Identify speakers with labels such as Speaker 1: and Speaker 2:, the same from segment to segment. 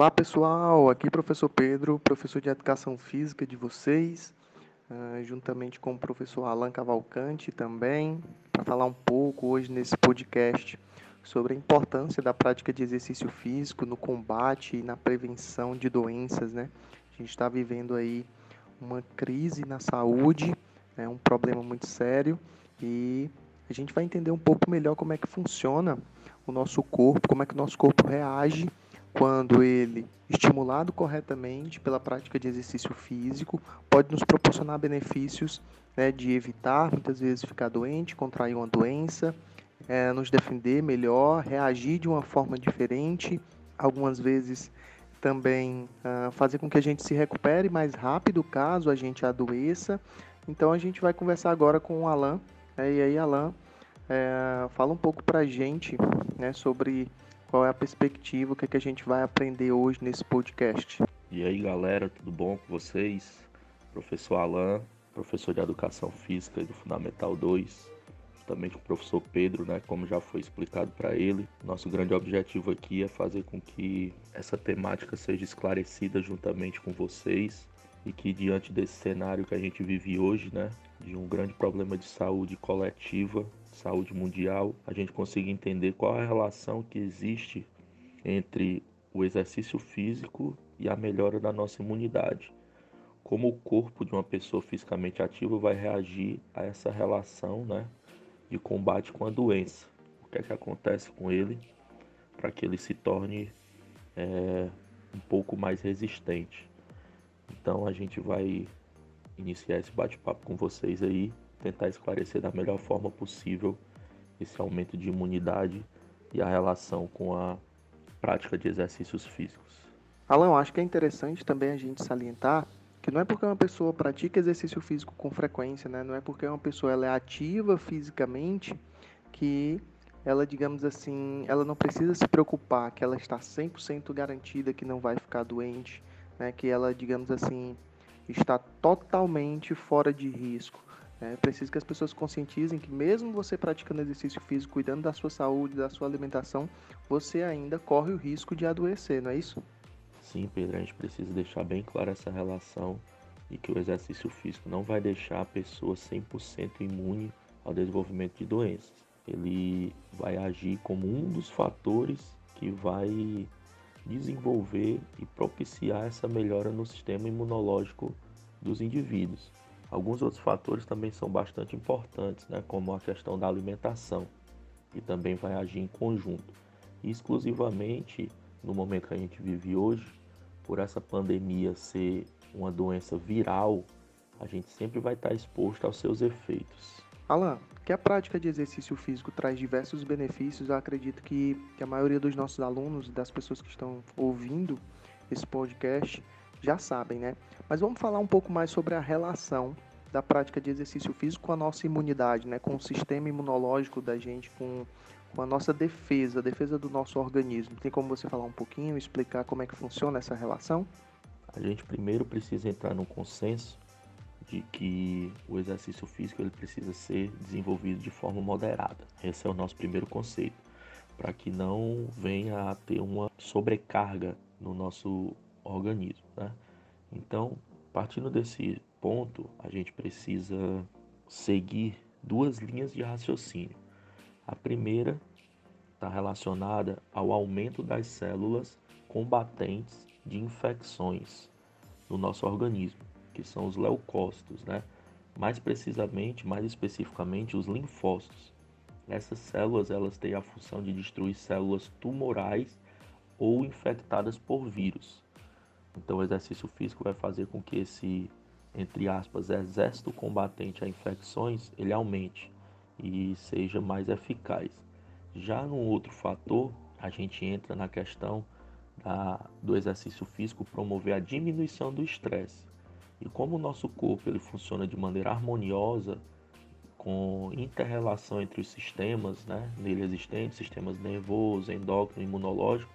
Speaker 1: Olá pessoal, aqui professor Pedro, professor de Educação Física de vocês, uh, juntamente com o professor Alan Cavalcante também, para falar um pouco hoje nesse podcast sobre a importância da prática de exercício físico no combate e na prevenção de doenças, né? A gente está vivendo aí uma crise na saúde, é um problema muito sério e a gente vai entender um pouco melhor como é que funciona o nosso corpo, como é que o nosso corpo reage quando ele, estimulado corretamente pela prática de exercício físico, pode nos proporcionar benefícios né, de evitar muitas vezes ficar doente, contrair uma doença, é, nos defender melhor, reagir de uma forma diferente, algumas vezes também uh, fazer com que a gente se recupere mais rápido caso a gente adoeça. Então a gente vai conversar agora com o Alan. Né, e aí, Alan, é, fala um pouco para a gente né, sobre qual é a perspectiva, o que, é que a gente vai aprender hoje nesse podcast.
Speaker 2: E aí galera, tudo bom com vocês? Professor Alan, professor de Educação Física do Fundamental 2, também com o professor Pedro, né, como já foi explicado para ele. Nosso grande objetivo aqui é fazer com que essa temática seja esclarecida juntamente com vocês e que diante desse cenário que a gente vive hoje, né, de um grande problema de saúde coletiva, saúde mundial, a gente consiga entender qual a relação que existe entre o exercício físico e a melhora da nossa imunidade. Como o corpo de uma pessoa fisicamente ativa vai reagir a essa relação né, de combate com a doença. O que é que acontece com ele para que ele se torne é, um pouco mais resistente. Então a gente vai iniciar esse bate-papo com vocês aí, tentar esclarecer da melhor forma possível esse aumento de imunidade e a relação com a prática de exercícios físicos.
Speaker 1: Alan, acho que é interessante também a gente salientar que não é porque uma pessoa pratica exercício físico com frequência, né? não é porque uma pessoa ela é ativa fisicamente que ela, digamos assim, ela não precisa se preocupar que ela está 100% garantida que não vai ficar doente, né? que ela, digamos assim, está totalmente fora de risco. É preciso que as pessoas conscientizem que mesmo você praticando exercício físico, cuidando da sua saúde, da sua alimentação, você ainda corre o risco de adoecer, não é isso?
Speaker 2: Sim, Pedro, a gente precisa deixar bem clara essa relação e que o exercício físico não vai deixar a pessoa 100% imune ao desenvolvimento de doenças. Ele vai agir como um dos fatores que vai desenvolver e propiciar essa melhora no sistema imunológico dos indivíduos. Alguns outros fatores também são bastante importantes, né, como a questão da alimentação, que também vai agir em conjunto. E exclusivamente no momento que a gente vive hoje, por essa pandemia ser uma doença viral, a gente sempre vai estar exposto aos seus efeitos.
Speaker 1: Alan, que a prática de exercício físico traz diversos benefícios, eu acredito que, que a maioria dos nossos alunos, das pessoas que estão ouvindo esse podcast, já sabem, né? Mas vamos falar um pouco mais sobre a relação da prática de exercício físico com a nossa imunidade, né? Com o sistema imunológico da gente, com, com a nossa defesa, a defesa do nosso organismo. Tem como você falar um pouquinho, explicar como é que funciona essa relação?
Speaker 2: A gente primeiro precisa entrar num consenso de que o exercício físico ele precisa ser desenvolvido de forma moderada. Esse é o nosso primeiro conceito, para que não venha a ter uma sobrecarga no nosso organismo. Né? Então, partindo desse ponto, a gente precisa seguir duas linhas de raciocínio. A primeira está relacionada ao aumento das células combatentes de infecções no nosso organismo, que são os leucócitos, né? Mais precisamente, mais especificamente, os linfócitos. Essas células elas têm a função de destruir células tumorais ou infectadas por vírus. Então, o exercício físico vai fazer com que esse, entre aspas, exército combatente a infecções ele aumente e seja mais eficaz. Já no outro fator, a gente entra na questão da, do exercício físico promover a diminuição do estresse. E como o nosso corpo ele funciona de maneira harmoniosa, com interrelação entre os sistemas né, nele existentes, sistemas nervoso, endócrino, imunológico,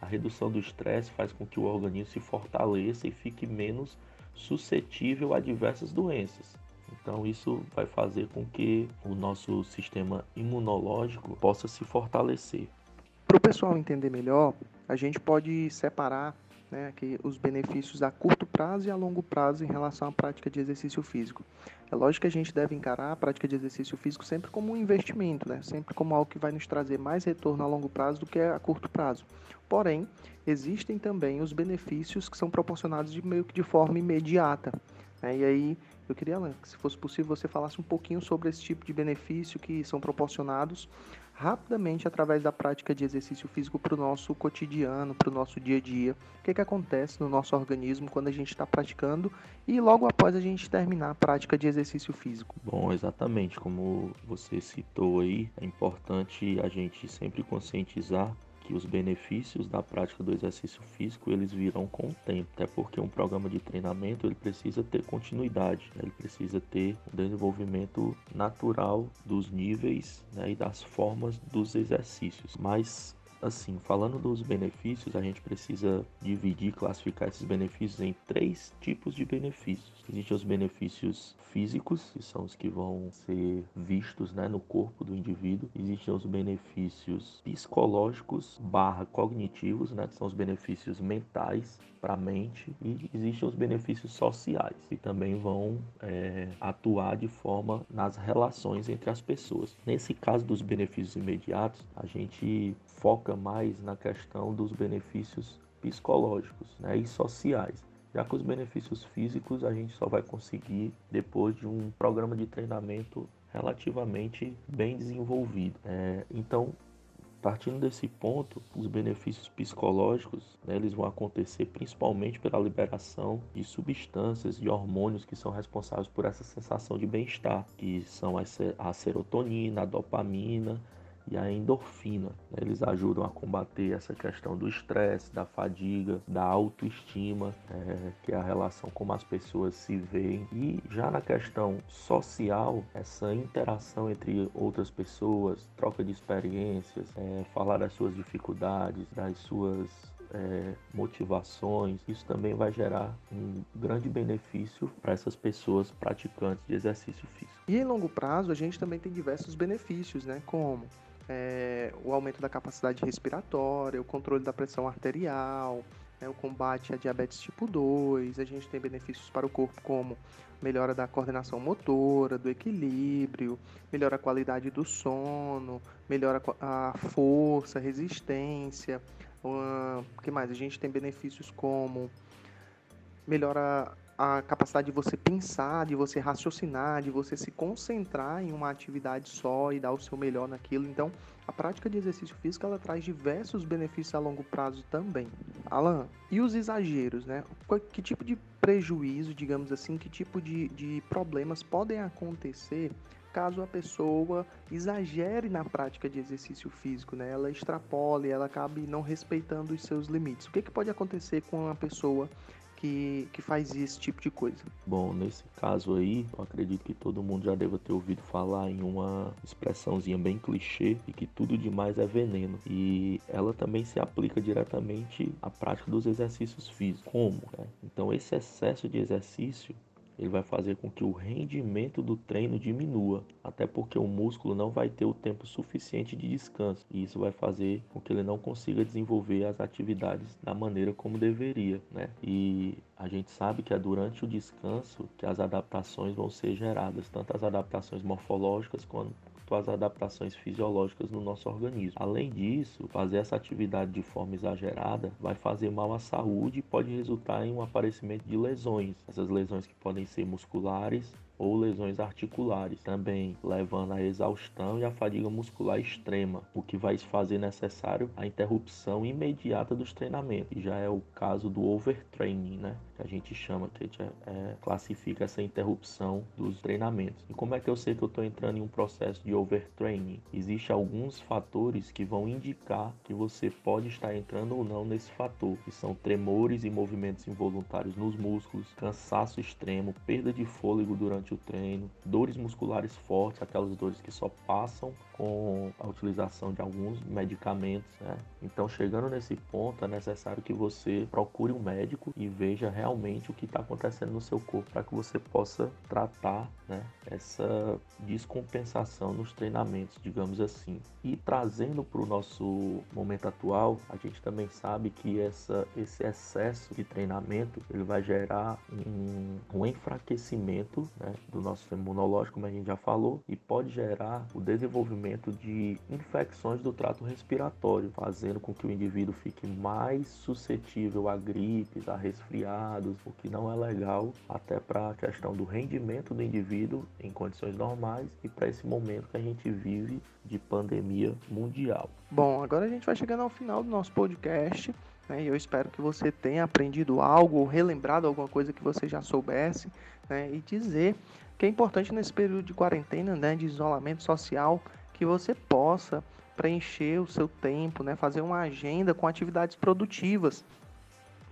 Speaker 2: a redução do estresse faz com que o organismo se fortaleça e fique menos suscetível a diversas doenças. Então, isso vai fazer com que o nosso sistema imunológico possa se fortalecer.
Speaker 1: Para o pessoal entender melhor, a gente pode separar né, que os benefícios a curto prazo e a longo prazo em relação à prática de exercício físico. É lógico que a gente deve encarar a prática de exercício físico sempre como um investimento, né, sempre como algo que vai nos trazer mais retorno a longo prazo do que a curto prazo. Porém, existem também os benefícios que são proporcionados de meio que de forma imediata. Né, e aí eu queria, Alan, que se fosse possível você falasse um pouquinho sobre esse tipo de benefício que são proporcionados rapidamente através da prática de exercício físico para o nosso cotidiano, para o nosso dia a dia. O que, que acontece no nosso organismo quando a gente está praticando e logo após a gente terminar a prática de exercício físico.
Speaker 2: Bom, exatamente como você citou aí, é importante a gente sempre conscientizar que os benefícios da prática do exercício físico eles virão com o tempo, até porque um programa de treinamento ele precisa ter continuidade, né? ele precisa ter um desenvolvimento natural dos níveis né? e das formas dos exercícios. Mas assim, falando dos benefícios, a gente precisa dividir, classificar esses benefícios em três tipos de benefícios. Existem os benefícios físicos, que são os que vão ser vistos né, no corpo do indivíduo. Existem os benefícios psicológicos barra cognitivos, né, que são os benefícios mentais para a mente. E existem os benefícios sociais, que também vão é, atuar de forma nas relações entre as pessoas. Nesse caso dos benefícios imediatos, a gente foca mais na questão dos benefícios psicológicos né, e sociais já que os benefícios físicos a gente só vai conseguir depois de um programa de treinamento relativamente bem desenvolvido. É, então, partindo desse ponto, os benefícios psicológicos né, eles vão acontecer principalmente pela liberação de substâncias, de hormônios que são responsáveis por essa sensação de bem-estar, que são a serotonina, a dopamina, e a endorfina. Né? Eles ajudam a combater essa questão do estresse, da fadiga, da autoestima, é, que é a relação como as pessoas se veem. E já na questão social, essa interação entre outras pessoas, troca de experiências, é, falar das suas dificuldades, das suas é, motivações, isso também vai gerar um grande benefício para essas pessoas praticantes de exercício físico.
Speaker 1: E em longo prazo, a gente também tem diversos benefícios, né? Como é, o aumento da capacidade respiratória, o controle da pressão arterial, né, o combate à diabetes tipo 2. A gente tem benefícios para o corpo como melhora da coordenação motora, do equilíbrio, melhora a qualidade do sono, melhora a força, resistência. O que mais? A gente tem benefícios como melhora a capacidade de você pensar, de você raciocinar, de você se concentrar em uma atividade só e dar o seu melhor naquilo. Então, a prática de exercício físico ela traz diversos benefícios a longo prazo também. Alan, e os exageros, né? Que tipo de prejuízo, digamos assim, que tipo de, de problemas podem acontecer caso a pessoa exagere na prática de exercício físico, né? Ela extrapole, ela acabe não respeitando os seus limites. O que, que pode acontecer com uma pessoa que, que faz esse tipo de coisa?
Speaker 2: Bom, nesse caso aí, eu acredito que todo mundo já deva ter ouvido falar em uma expressãozinha bem clichê e que tudo demais é veneno. E ela também se aplica diretamente à prática dos exercícios físicos. Como? Né? Então, esse excesso de exercício ele vai fazer com que o rendimento do treino diminua, até porque o músculo não vai ter o tempo suficiente de descanso, e isso vai fazer com que ele não consiga desenvolver as atividades da maneira como deveria, né? E a gente sabe que é durante o descanso que as adaptações vão ser geradas, tanto as adaptações morfológicas quanto as adaptações fisiológicas no nosso organismo. Além disso, fazer essa atividade de forma exagerada vai fazer mal à saúde e pode resultar em um aparecimento de lesões. Essas lesões que podem ser musculares, ou lesões articulares, também levando à exaustão e à fadiga muscular extrema, o que vai fazer necessário a interrupção imediata dos treinamentos. Já é o caso do overtraining, né? Que a gente chama, que a gente é, é, classifica essa interrupção dos treinamentos. E como é que eu sei que eu estou entrando em um processo de overtraining? Existem alguns fatores que vão indicar que você pode estar entrando ou não nesse fator, que são tremores e movimentos involuntários nos músculos, cansaço extremo, perda de fôlego durante durante o treino, dores musculares fortes, aquelas dores que só passam com a utilização de alguns medicamentos, né? Então, chegando nesse ponto, é necessário que você procure um médico e veja realmente o que está acontecendo no seu corpo para que você possa tratar, né, essa descompensação nos treinamentos, digamos assim. E trazendo para o nosso momento atual, a gente também sabe que essa, esse excesso de treinamento ele vai gerar um, um enfraquecimento né, do nosso sistema imunológico, como a gente já falou, e pode gerar o desenvolvimento de infecções do trato respiratório, fazendo com que o indivíduo fique mais suscetível a gripes, a resfriados, o que não é legal até para a questão do rendimento do indivíduo em condições normais e para esse momento que a gente vive de pandemia mundial.
Speaker 1: Bom, agora a gente vai chegando ao final do nosso podcast. Né, e eu espero que você tenha aprendido algo relembrado alguma coisa que você já soubesse né, e dizer que é importante nesse período de quarentena, né, de isolamento social, que você possa preencher o seu tempo, né, fazer uma agenda com atividades produtivas.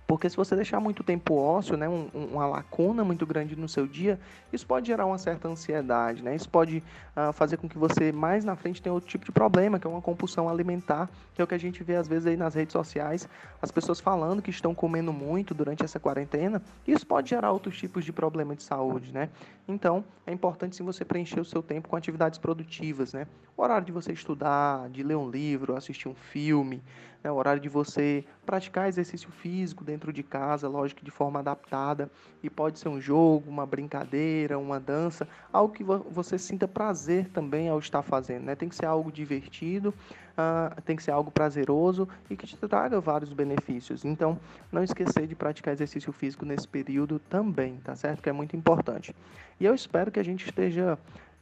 Speaker 1: Porque se você deixar muito tempo ósseo, né, um, uma lacuna muito grande no seu dia, isso pode gerar uma certa ansiedade, né? Isso pode uh, fazer com que você mais na frente tenha outro tipo de problema, que é uma compulsão alimentar, que é o que a gente vê às vezes aí nas redes sociais, as pessoas falando que estão comendo muito durante essa quarentena. Isso pode gerar outros tipos de problema de saúde, né? Então, é importante sim você preencher o seu tempo com atividades produtivas, né? O horário de você estudar, de ler um livro, assistir um filme, né? o horário de você praticar exercício físico dentro de casa, lógico de forma adaptada, e pode ser um jogo, uma brincadeira, uma dança, algo que você sinta prazer também ao estar fazendo, né? Tem que ser algo divertido, uh, tem que ser algo prazeroso e que te traga vários benefícios. Então, não esquecer de praticar exercício físico nesse período também, tá certo? Que é muito importante. E eu espero que a gente esteja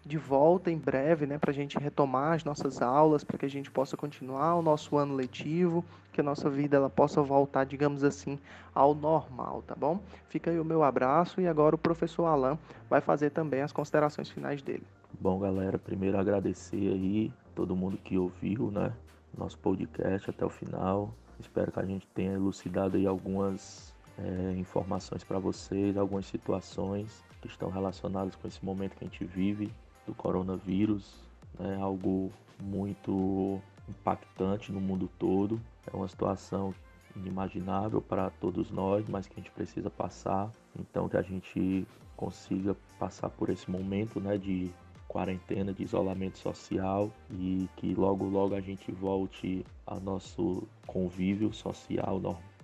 Speaker 1: de volta em breve, né, para a gente retomar as nossas aulas, para que a gente possa continuar o nosso ano letivo, que a nossa vida ela possa voltar, digamos assim, ao normal, tá bom? Fica aí o meu abraço e agora o professor Alan vai fazer também as considerações finais dele.
Speaker 2: Bom, galera, primeiro agradecer aí todo mundo que ouviu, né, nosso podcast até o final. Espero que a gente tenha elucidado aí algumas é, informações para vocês, algumas situações que estão relacionadas com esse momento que a gente vive do coronavírus, né, algo muito impactante no mundo todo. É uma situação inimaginável para todos nós, mas que a gente precisa passar. Então que a gente consiga passar por esse momento, né, de quarentena, de isolamento social e que logo logo a gente volte ao nosso convívio social normal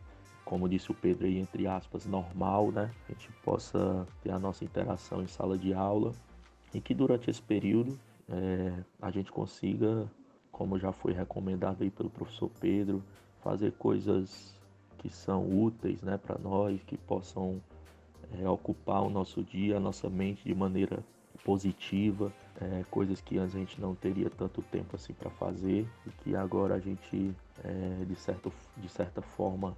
Speaker 2: como disse o Pedro aí, entre aspas, normal, né? A gente possa ter a nossa interação em sala de aula e que durante esse período é, a gente consiga, como já foi recomendado aí pelo professor Pedro, fazer coisas que são úteis né, para nós, que possam é, ocupar o nosso dia, a nossa mente de maneira positiva, é, coisas que antes a gente não teria tanto tempo assim para fazer e que agora a gente é, de, certo, de certa forma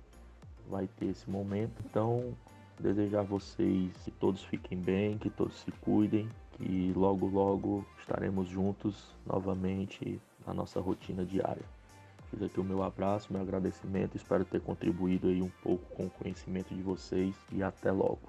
Speaker 2: vai ter esse momento. Então, desejar a vocês que todos fiquem bem, que todos se cuidem, que logo logo estaremos juntos novamente na nossa rotina diária. Fiz aqui o meu abraço, meu agradecimento, espero ter contribuído aí um pouco com o conhecimento de vocês e até logo.